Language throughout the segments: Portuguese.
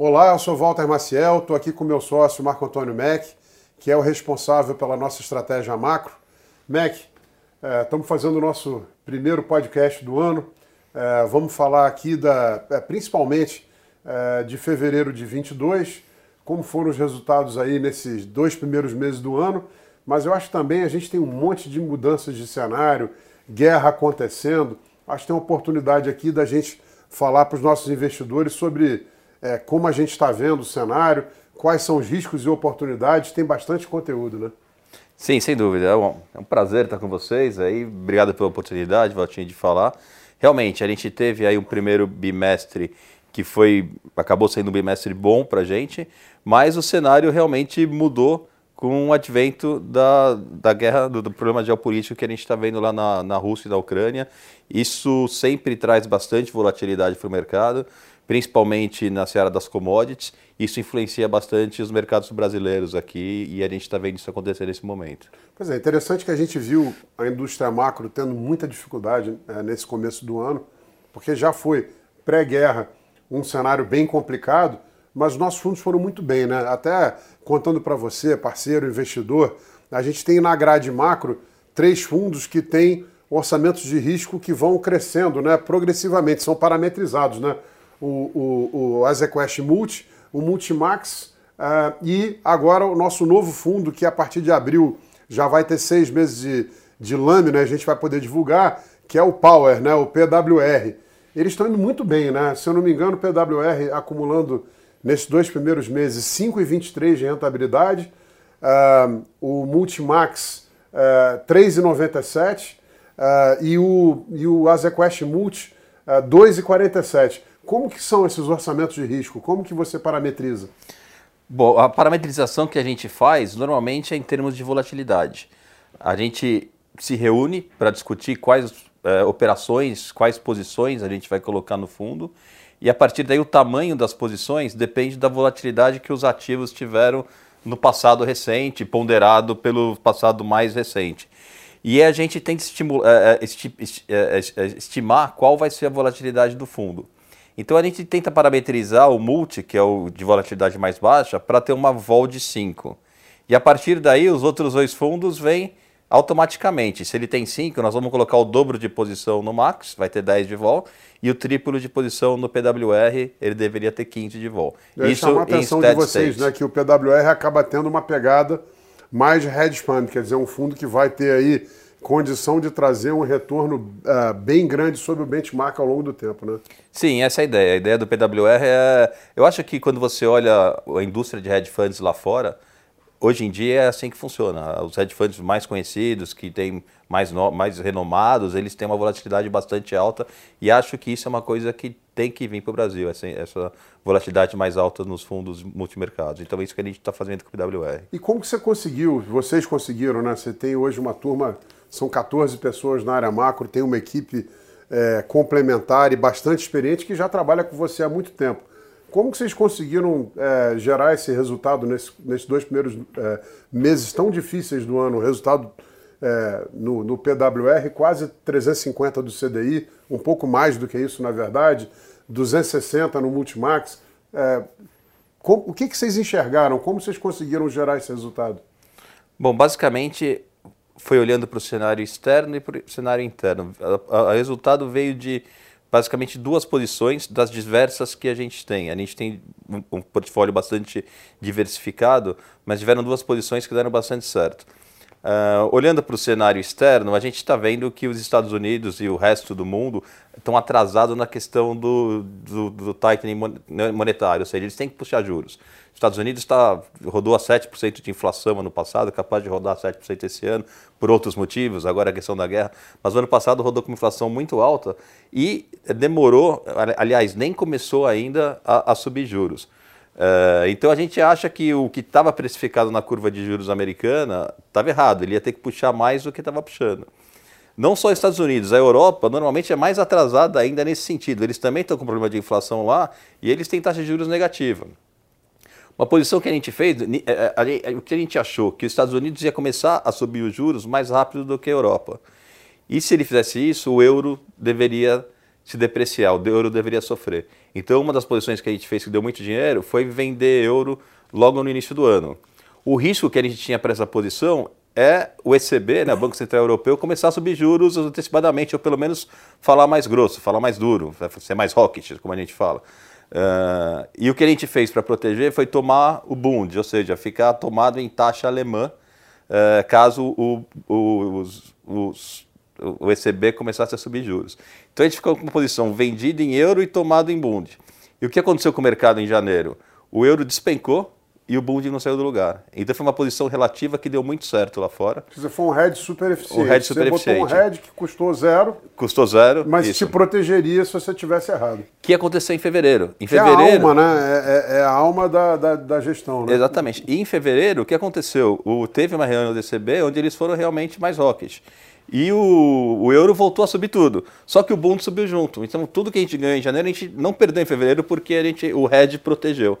Olá, eu sou Walter Maciel, estou aqui com meu sócio Marco Antônio Mac, que é o responsável pela nossa estratégia macro. Mac, estamos é, fazendo o nosso primeiro podcast do ano. É, vamos falar aqui da, é, principalmente é, de fevereiro de 22, como foram os resultados aí nesses dois primeiros meses do ano. Mas eu acho que também a gente tem um monte de mudanças de cenário, guerra acontecendo. Acho que tem uma oportunidade aqui da gente falar para os nossos investidores sobre é, como a gente está vendo o cenário, quais são os riscos e oportunidades. Tem bastante conteúdo, né? Sim, sem dúvida. É um, é um prazer estar com vocês aí. Obrigado pela oportunidade, Valtinho, de falar. Realmente, a gente teve aí um primeiro bimestre que foi acabou sendo um bimestre bom para a gente, mas o cenário realmente mudou com o advento da, da guerra, do, do problema geopolítico que a gente está vendo lá na, na Rússia e na Ucrânia. Isso sempre traz bastante volatilidade para o mercado, principalmente na seara das commodities. Isso influencia bastante os mercados brasileiros aqui e a gente está vendo isso acontecer nesse momento. Pois é, interessante que a gente viu a indústria macro tendo muita dificuldade é, nesse começo do ano, porque já foi pré-guerra um cenário bem complicado mas os nossos fundos foram muito bem, né? Até contando para você, parceiro, investidor, a gente tem na grade macro três fundos que têm orçamentos de risco que vão crescendo né, progressivamente, são parametrizados. Né? O, o, o Azequest Multi, o Multimax uh, e agora o nosso novo fundo, que a partir de abril já vai ter seis meses de, de lâmina, a gente vai poder divulgar, que é o Power, né, o PWR. Eles estão indo muito bem, né? Se eu não me engano, o PWR acumulando nesses dois primeiros meses 5,23 de rentabilidade, uh, o Multimax uh, 3,97 uh, e o, e o Azequest Multi uh, 2,47. Como que são esses orçamentos de risco? Como que você parametriza? Bom, a parametrização que a gente faz normalmente é em termos de volatilidade. A gente se reúne para discutir quais uh, operações, quais posições a gente vai colocar no fundo e a partir daí o tamanho das posições depende da volatilidade que os ativos tiveram no passado recente, ponderado pelo passado mais recente. E a gente tem que é, é, é, estimar qual vai ser a volatilidade do fundo. Então a gente tenta parametrizar o multi, que é o de volatilidade mais baixa, para ter uma vol de 5. E a partir daí os outros dois fundos vêm automaticamente. Se ele tem 5, nós vamos colocar o dobro de posição no max, vai ter 10 de vol, e o triplo de posição no PWR, ele deveria ter 15 de vol. Eu Isso chama a atenção de vocês, né, que o PWR acaba tendo uma pegada mais de hedge fund, quer dizer, um fundo que vai ter aí condição de trazer um retorno uh, bem grande sobre o benchmark ao longo do tempo, né? Sim, essa é a ideia. A ideia do PWR é... Eu acho que quando você olha a indústria de hedge funds lá fora, Hoje em dia é assim que funciona. Os hedge funds mais conhecidos, que têm mais, mais renomados, eles têm uma volatilidade bastante alta e acho que isso é uma coisa que tem que vir para o Brasil, essa, essa, volatilidade mais alta nos fundos multimercados. Então é isso que a gente está fazendo com o PWR. E como que você conseguiu, vocês conseguiram, né? Você tem hoje uma turma, são 14 pessoas na área macro, tem uma equipe é, complementar e bastante experiente que já trabalha com você há muito tempo. Como que vocês conseguiram é, gerar esse resultado nesse, nesses dois primeiros é, meses tão difíceis do ano? O resultado é, no, no, PWR, quase 350 do CDI, um pouco mais do que isso, na verdade, 260 no Multimax. É, o que, que vocês enxergaram? Como vocês conseguiram gerar esse resultado? Bom, basicamente foi olhando para o cenário externo e para o cenário interno. O resultado veio de basicamente duas posições das diversas que a gente tem. A gente tem um, portfólio bastante diversificado, mas tiveram duas posições que deram bastante certo. Uh, olhando para o cenário externo, a gente está vendo que os Estados Unidos e o resto do mundo estão atrasados na questão do, do, do tightening monetário, ou seja, eles têm que puxar juros. Estados Unidos tá, rodou a 7% de inflação ano passado, capaz de rodar 7% esse ano, por outros motivos, agora a questão da guerra, mas o ano passado rodou com inflação muito alta e demorou, aliás, nem começou ainda a, a subir juros. Uh, então a gente acha que o que estava precificado na curva de juros americana estava errado, ele ia ter que puxar mais do que estava puxando. Não só os Estados Unidos, a Europa normalmente é mais atrasada ainda nesse sentido. Eles também estão com problema de inflação lá e eles têm taxa de juros negativa. Uma posição que a gente fez, é, é, o que a gente achou, que os Estados Unidos ia começar a subir os juros mais rápido do que a Europa. E se ele fizesse isso, o euro deveria se depreciar, o euro deveria sofrer. Então, uma das posições que a gente fez que deu muito dinheiro foi vender euro logo no início do ano. O risco que a gente tinha para essa posição é o ECB, né, o Banco Central Europeu, começar a subir juros antecipadamente, ou pelo menos falar mais grosso, falar mais duro, ser mais rocket, como a gente fala. Uh, e o que a gente fez para proteger foi tomar o Bund, ou seja, ficar tomado em taxa alemã, uh, caso o, o, os, os, o ECB começasse a subir juros. Então a gente ficou com uma posição vendida em euro e tomado em Bund. E o que aconteceu com o mercado em janeiro? O euro despencou, e o Bund não saiu do lugar. Então foi uma posição relativa que deu muito certo lá fora. Quer dizer, foi um hedge super eficiente. Um hedge super você eficiente. botou um hedge que custou zero. Custou zero. Mas isso. te protegeria se você tivesse errado. Que aconteceu em fevereiro. Em fevereiro. É a alma, né? É, é, é a alma da, da, da, gestão, né? Exatamente. E em fevereiro, o que aconteceu? O, teve uma reunião do DCB onde eles foram realmente mais rocket. E o, o, euro voltou a subir tudo. Só que o Bund subiu junto. Então tudo que a gente ganhou em janeiro, a gente não perdeu em fevereiro porque a gente, o hedge protegeu.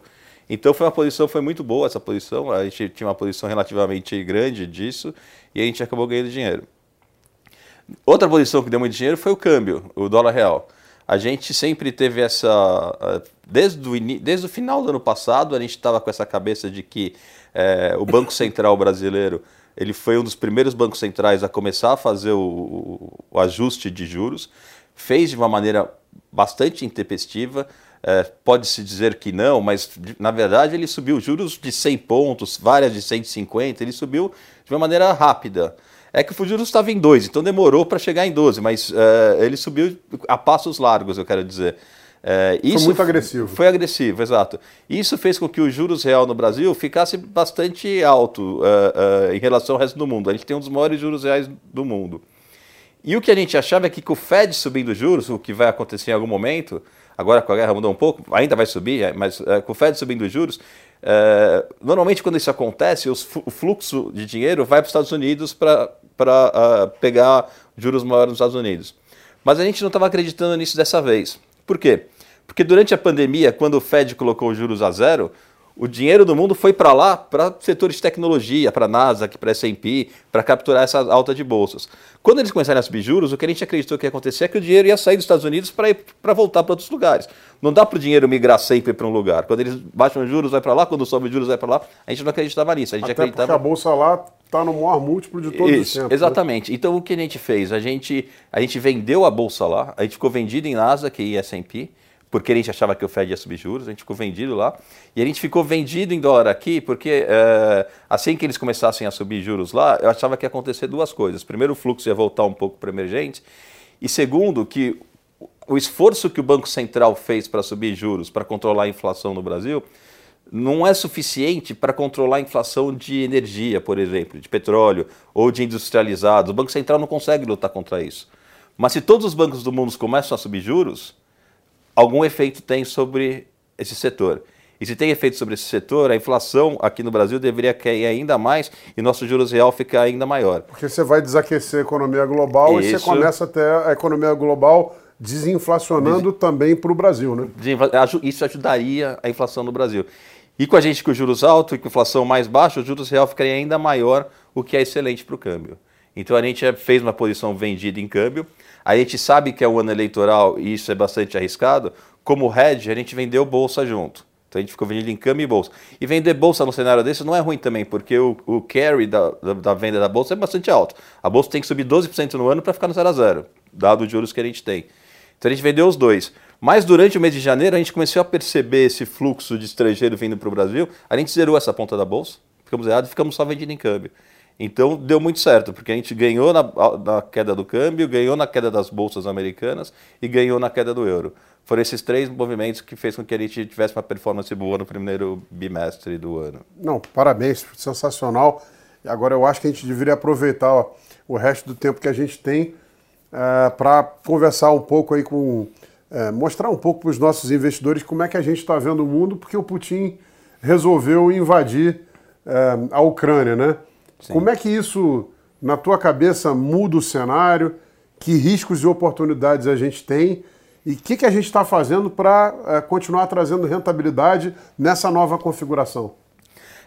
Então foi uma posição, foi muito boa essa posição. A gente tinha uma posição relativamente grande disso e a gente acabou ganhando dinheiro. Outra posição que deu muito dinheiro foi o câmbio, o dólar real. A gente sempre teve essa. Desde o, desde o final do ano passado, a gente estava com essa cabeça de que é, o Banco Central brasileiro ele foi um dos primeiros bancos centrais a começar a fazer o, o ajuste de juros. Fez de uma maneira bastante intempestiva. É, Pode-se dizer que não, mas na verdade ele subiu juros de 100 pontos, várias de 150, ele subiu de uma maneira rápida. É que o juros estava em 2, então demorou para chegar em 12, mas é, ele subiu a passos largos, eu quero dizer. É, isso foi muito agressivo. Foi agressivo, exato. Isso fez com que o juros real no Brasil ficasse bastante alto uh, uh, em relação ao resto do mundo. A gente tem um dos maiores juros reais do mundo. E o que a gente achava é que com o Fed subindo juros, o que vai acontecer em algum momento, agora com a guerra mudou um pouco, ainda vai subir, é, mas é, com o Fed subindo os juros, é, normalmente quando isso acontece, os, o fluxo de dinheiro vai para os Estados Unidos para uh, pegar juros maiores nos Estados Unidos. Mas a gente não estava acreditando nisso dessa vez. Por quê? Porque durante a pandemia, quando o Fed colocou os juros a zero, o dinheiro do mundo foi para lá, para setores de tecnologia, para a NASA, para a S&P, para capturar essa alta de bolsas. Quando eles começaram a subir juros, o que a gente acreditou que ia acontecer é que o dinheiro ia sair dos Estados Unidos para voltar para outros lugares. Não dá para o dinheiro migrar sempre para um lugar. Quando eles baixam os juros, vai para lá, quando sobe os juros, vai para lá. A gente não acreditava nisso. A gente Até acreditava... porque a bolsa lá está no maior múltiplo de todos Isso, os tempos. Né? Exatamente. Né? Então o que a gente fez? A gente, a gente vendeu a bolsa lá, a gente ficou vendido em Nasdaq e S&P, porque a gente achava que o Fed ia subir juros, a gente ficou vendido lá. E a gente ficou vendido em dólar aqui, porque é, assim que eles começassem a subir juros lá, eu achava que ia acontecer duas coisas. Primeiro, o fluxo ia voltar um pouco para emergente. E segundo, que o esforço que o Banco Central fez para subir juros, para controlar a inflação no Brasil, não é suficiente para controlar a inflação de energia, por exemplo, de petróleo ou de industrializados. O Banco Central não consegue lutar contra isso. Mas se todos os bancos do mundo começam a subir juros, algum efeito tem sobre esse setor. E se tem efeito sobre esse setor, a inflação aqui no Brasil deveria cair ainda mais e nosso juros real ficar ainda maior. Porque você vai desaquecer a economia global Isso. e você começa a ter a economia global desinflacionando Des... também para o Brasil, né? Isso ajudaria a inflação no Brasil. E com a gente com juros altos e com inflação mais baixa, o juros real ficaria ainda maior, o que é excelente para o câmbio. Então a gente fez uma posição vendida em câmbio, a gente sabe que é um ano eleitoral e isso é bastante arriscado. Como hedge, a gente vendeu bolsa junto. Então a gente ficou vendendo em câmbio e bolsa. E vender bolsa no cenário desse não é ruim também, porque o, o carry da, da, da, venda da bolsa é bastante alto. A bolsa tem que subir 12% no ano para ficar no zero a zero, dado os juros que a gente tem. Então a gente vendeu os dois. Mas durante o mês de janeiro a gente começou a perceber esse fluxo de estrangeiro vindo para o Brasil. A gente zerou essa ponta da bolsa, ficamos errados e ficamos só vendendo em câmbio. Então deu muito certo, porque a gente ganhou na, na, queda do câmbio, ganhou na queda das bolsas americanas e ganhou na queda do euro. Foram esses três movimentos que fez com que a gente tivesse uma performance boa no primeiro bimestre do ano. Não, parabéns, sensacional. Agora eu acho que a gente deveria aproveitar ó, o resto do tempo que a gente tem é, para conversar um pouco aí com. É, mostrar um pouco para os nossos investidores como é que a gente está vendo o mundo, porque o Putin resolveu invadir é, a Ucrânia, né? Sim. Como é que isso, na tua cabeça, muda o cenário? Que riscos e oportunidades a gente tem? E o que, que a gente está fazendo para é, continuar trazendo rentabilidade nessa nova configuração?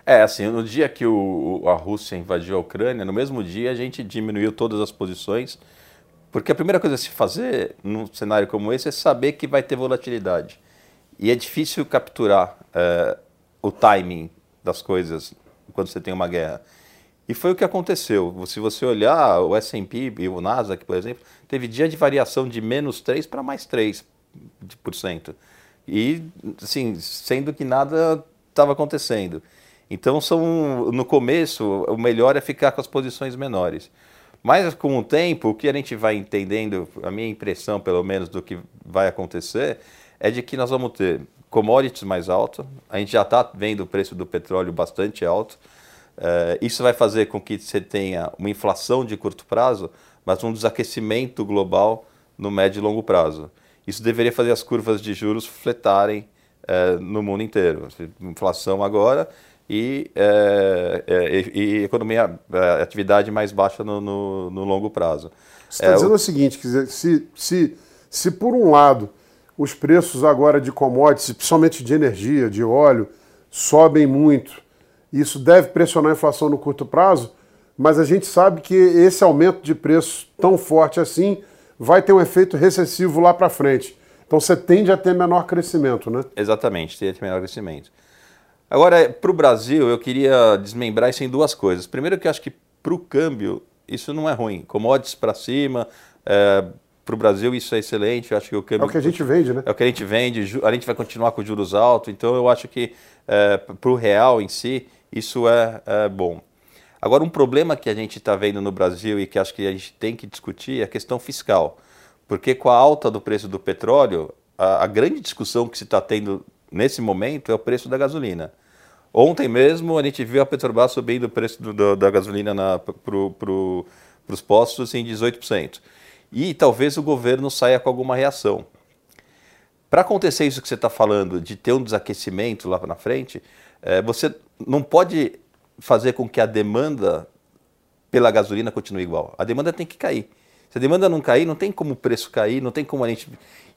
É, assim, no dia que o, a Rússia invadiu a Ucrânia, no mesmo dia a gente diminuiu todas as posições Porque a primeira coisa a se fazer num cenário como esse é saber que vai ter volatilidade. E é difícil capturar é, o timing das coisas quando você tem uma guerra. E foi o que aconteceu. Se você olhar o S&P e o Nasdaq, por exemplo, teve dia de variação de menos 3 para mais 3%. E, assim, sendo que nada estava acontecendo. Então, são, no começo, o melhor é ficar com as posições menores. Mas, com o tempo, o que a gente vai entendendo, a minha impressão, pelo menos, do que vai acontecer, é de que nós vamos ter commodities mais altas. A gente já está vendo o preço do petróleo bastante alto. Uh, isso vai fazer com que você tenha uma inflação de curto prazo, mas um desaquecimento global no médio e longo prazo. Isso deveria fazer as curvas de juros fletarem uh, no mundo inteiro. Inflação agora e, uh, e, e economia, atividade mais baixa no, no, no longo prazo. Você está dizendo o... o seguinte, quer dizer, se, se, se por um lado os preços agora de commodities, principalmente de energia, de óleo, sobem muito, isso deve pressionar a inflação no curto prazo, mas a gente sabe que esse aumento de preço tão forte assim vai ter um efeito recessivo lá para frente. Então você tende a ter menor crescimento, né? Exatamente, tende a ter menor crescimento. Agora, para o Brasil, eu queria desmembrar isso em duas coisas. Primeiro, que eu acho que para o câmbio isso não é ruim. Commodities para cima, é, para o Brasil isso é excelente. Eu acho que o câmbio é o que a gente vende, né? É o que a gente vende. A gente vai continuar com juros altos. Então, eu acho que é, para o real em si isso é, é bom. Agora, um problema que a gente está vendo no Brasil e que acho que a gente tem que discutir é a questão fiscal. Porque com a alta do preço do petróleo, a, a grande discussão que se está tendo nesse momento é o preço da gasolina. Ontem mesmo a gente viu a Petrobras subindo o preço do, do, da gasolina para pro, os postos em 18%. E talvez o governo saia com alguma reação. Para acontecer isso que você está falando, de ter um desaquecimento lá na frente, é, você não pode fazer com que a demanda pela gasolina continue igual. A demanda tem que cair. Se a demanda não cair, não tem como o preço cair, não tem como a gente.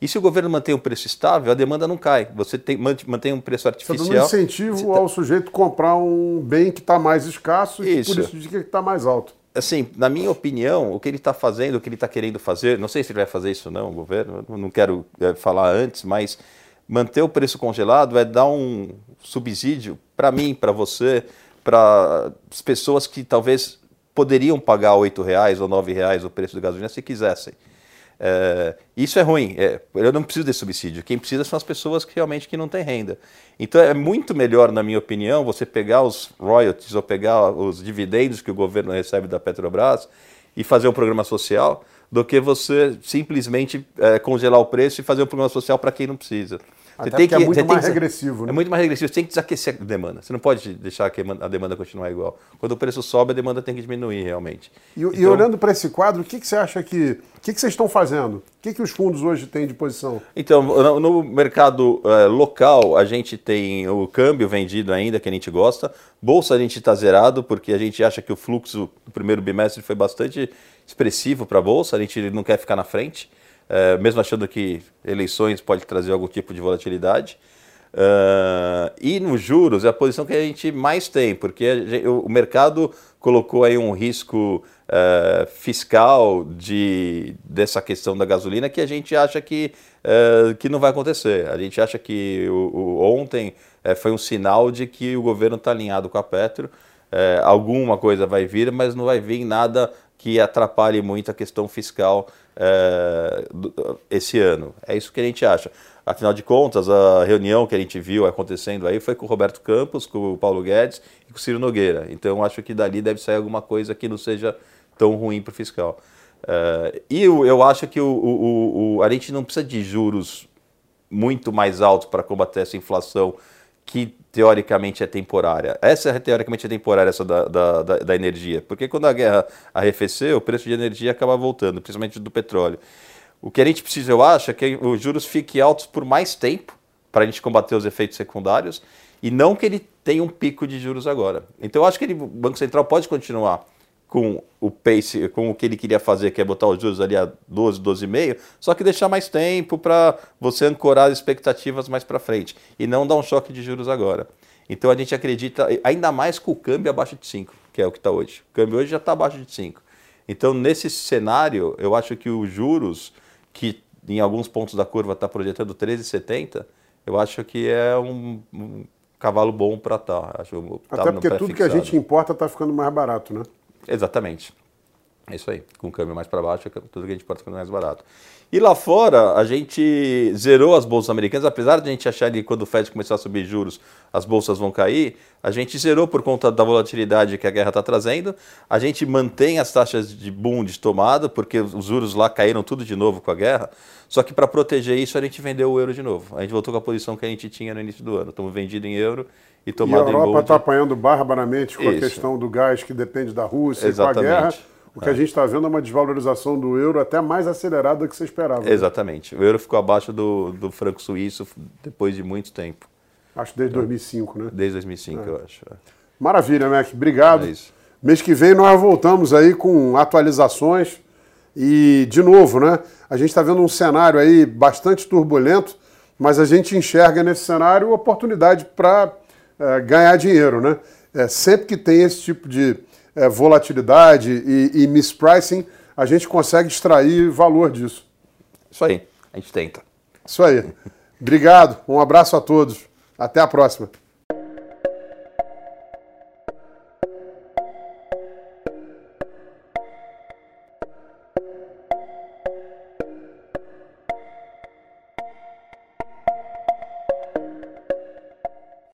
E se o governo mantém um preço estável, a demanda não cai. Você tem, mantém um preço artificial. Você dá um incentivo tá... ao sujeito comprar um bem que está mais escasso e isso. por isso diz que está mais alto. Assim, na minha opinião, o que ele está fazendo, o que ele está querendo fazer, não sei se ele vai fazer isso ou não, o governo, não quero é, falar antes, mas manter o preço congelado é dar um subsídio para mim, para você, para as pessoas que talvez poderiam pagar R$ reais ou R$ reais o preço da gasolina se quisessem. É, isso é ruim. É, eu não preciso desse subsídio. Quem precisa são as pessoas que realmente que não têm renda. Então é muito melhor, na minha opinião, você pegar os royalties ou pegar os dividendos que o governo recebe da Petrobras e fazer um programa social do que você simplesmente é, congelar o preço e fazer um programa social para quem não precisa. Você Até tem que, é muito mais que, regressivo. Né? É muito mais regressivo. Você tem que desaquecer a demanda. Você não pode deixar que a demanda continuar igual. Quando o preço sobe, a demanda tem que diminuir realmente. E, então, e olhando para esse quadro, o que, que você acha que. O que, que vocês estão fazendo? O que, que os fundos hoje têm de posição? Então, no, no mercado uh, local, a gente tem o câmbio vendido ainda, que a gente gosta. Bolsa a gente está zerado, porque a gente acha que o fluxo do primeiro bimestre foi bastante expressivo para a Bolsa. A gente não quer ficar na frente é, mesmo achando que eleições pode trazer algum tipo de volatilidade. Uh, e nos juros é a posição que a gente mais tem, porque gente, o, mercado colocou aí um risco uh, fiscal de, dessa questão da gasolina que a gente acha que, uh, que não vai acontecer. A gente acha que o, o ontem foi um sinal de que o governo está alinhado com a Petro. alguma coisa vai vir, mas não vai vir nada que atrapalhe muito a questão fiscal é, esse ano. É isso que a gente acha. Afinal de contas, a reunião que a gente viu acontecendo aí foi com o Roberto Campos, com o Paulo Guedes e com o Ciro Nogueira. Então, acho que dali deve sair alguma coisa que não seja tão ruim para o fiscal. E eu, eu, acho que o, o, o, a gente não precisa de juros muito mais altos para combater essa inflação que teoricamente é temporária. Essa é teoricamente é temporária, essa da, da, da, energia. Porque quando a guerra arrefeceu, o preço de energia acaba voltando, principalmente do petróleo. O que a gente precisa, eu acho, é que os juros fiquem altos por mais tempo, para a gente combater os efeitos secundários, e não que ele tenha um pico de juros agora. Então eu acho que ele, o Banco Central pode continuar com o pace, com o que ele queria fazer, que é botar os juros ali a 12, 12,5, só que deixar mais tempo para você ancorar as expectativas mais para frente e não dar um choque de juros agora. Então a gente acredita, ainda mais com o câmbio abaixo de 5, que é o que está hoje. O câmbio hoje já está abaixo de 5. Então, nesse cenário, eu acho que os juros, que em alguns pontos da curva está projetando 13,70, eu acho que é um, um cavalo bom para estar. Tá. Até porque tudo que a gente importa está ficando mais barato, né? Exatamente. É isso aí. Com o câmbio mais para baixo, tudo que a gente pode ficando mais barato. E lá fora, a gente zerou as bolsas americanas, apesar de a gente achar que quando o Fed começar a subir juros, as bolsas vão cair, a gente zerou por conta da volatilidade que a guerra está trazendo. A gente mantém as taxas de boom de tomada, porque os juros lá caíram tudo de novo com a guerra. Só que para proteger isso, a gente vendeu o euro de novo. A gente voltou com a posição que a gente tinha no início do ano. Estamos vendidos em euro e tomado em E a Europa está apanhando barbaramente com isso. a questão do gás que depende da Rússia Exatamente. e com a guerra. O que é. a gente está vendo é uma desvalorização do euro até mais acelerada do que você esperava. Né? Exatamente. O euro ficou abaixo do, do franco suíço depois de muito tempo. Acho desde então, 2005, né? Desde 2005, é. eu acho. É. Maravilha, Mac. Obrigado. É. Mês que vem nós voltamos aí com atualizações e, de novo, né? A gente está vendo um cenário aí bastante turbulento, mas a gente enxerga nesse cenário oportunidade para é, ganhar dinheiro, né? É, sempre que tem esse tipo de é, volatilidade e, e mispricing, a gente consegue extrair valor disso. Isso aí, a gente tenta. Isso aí. Obrigado, um abraço a todos. Até a próxima.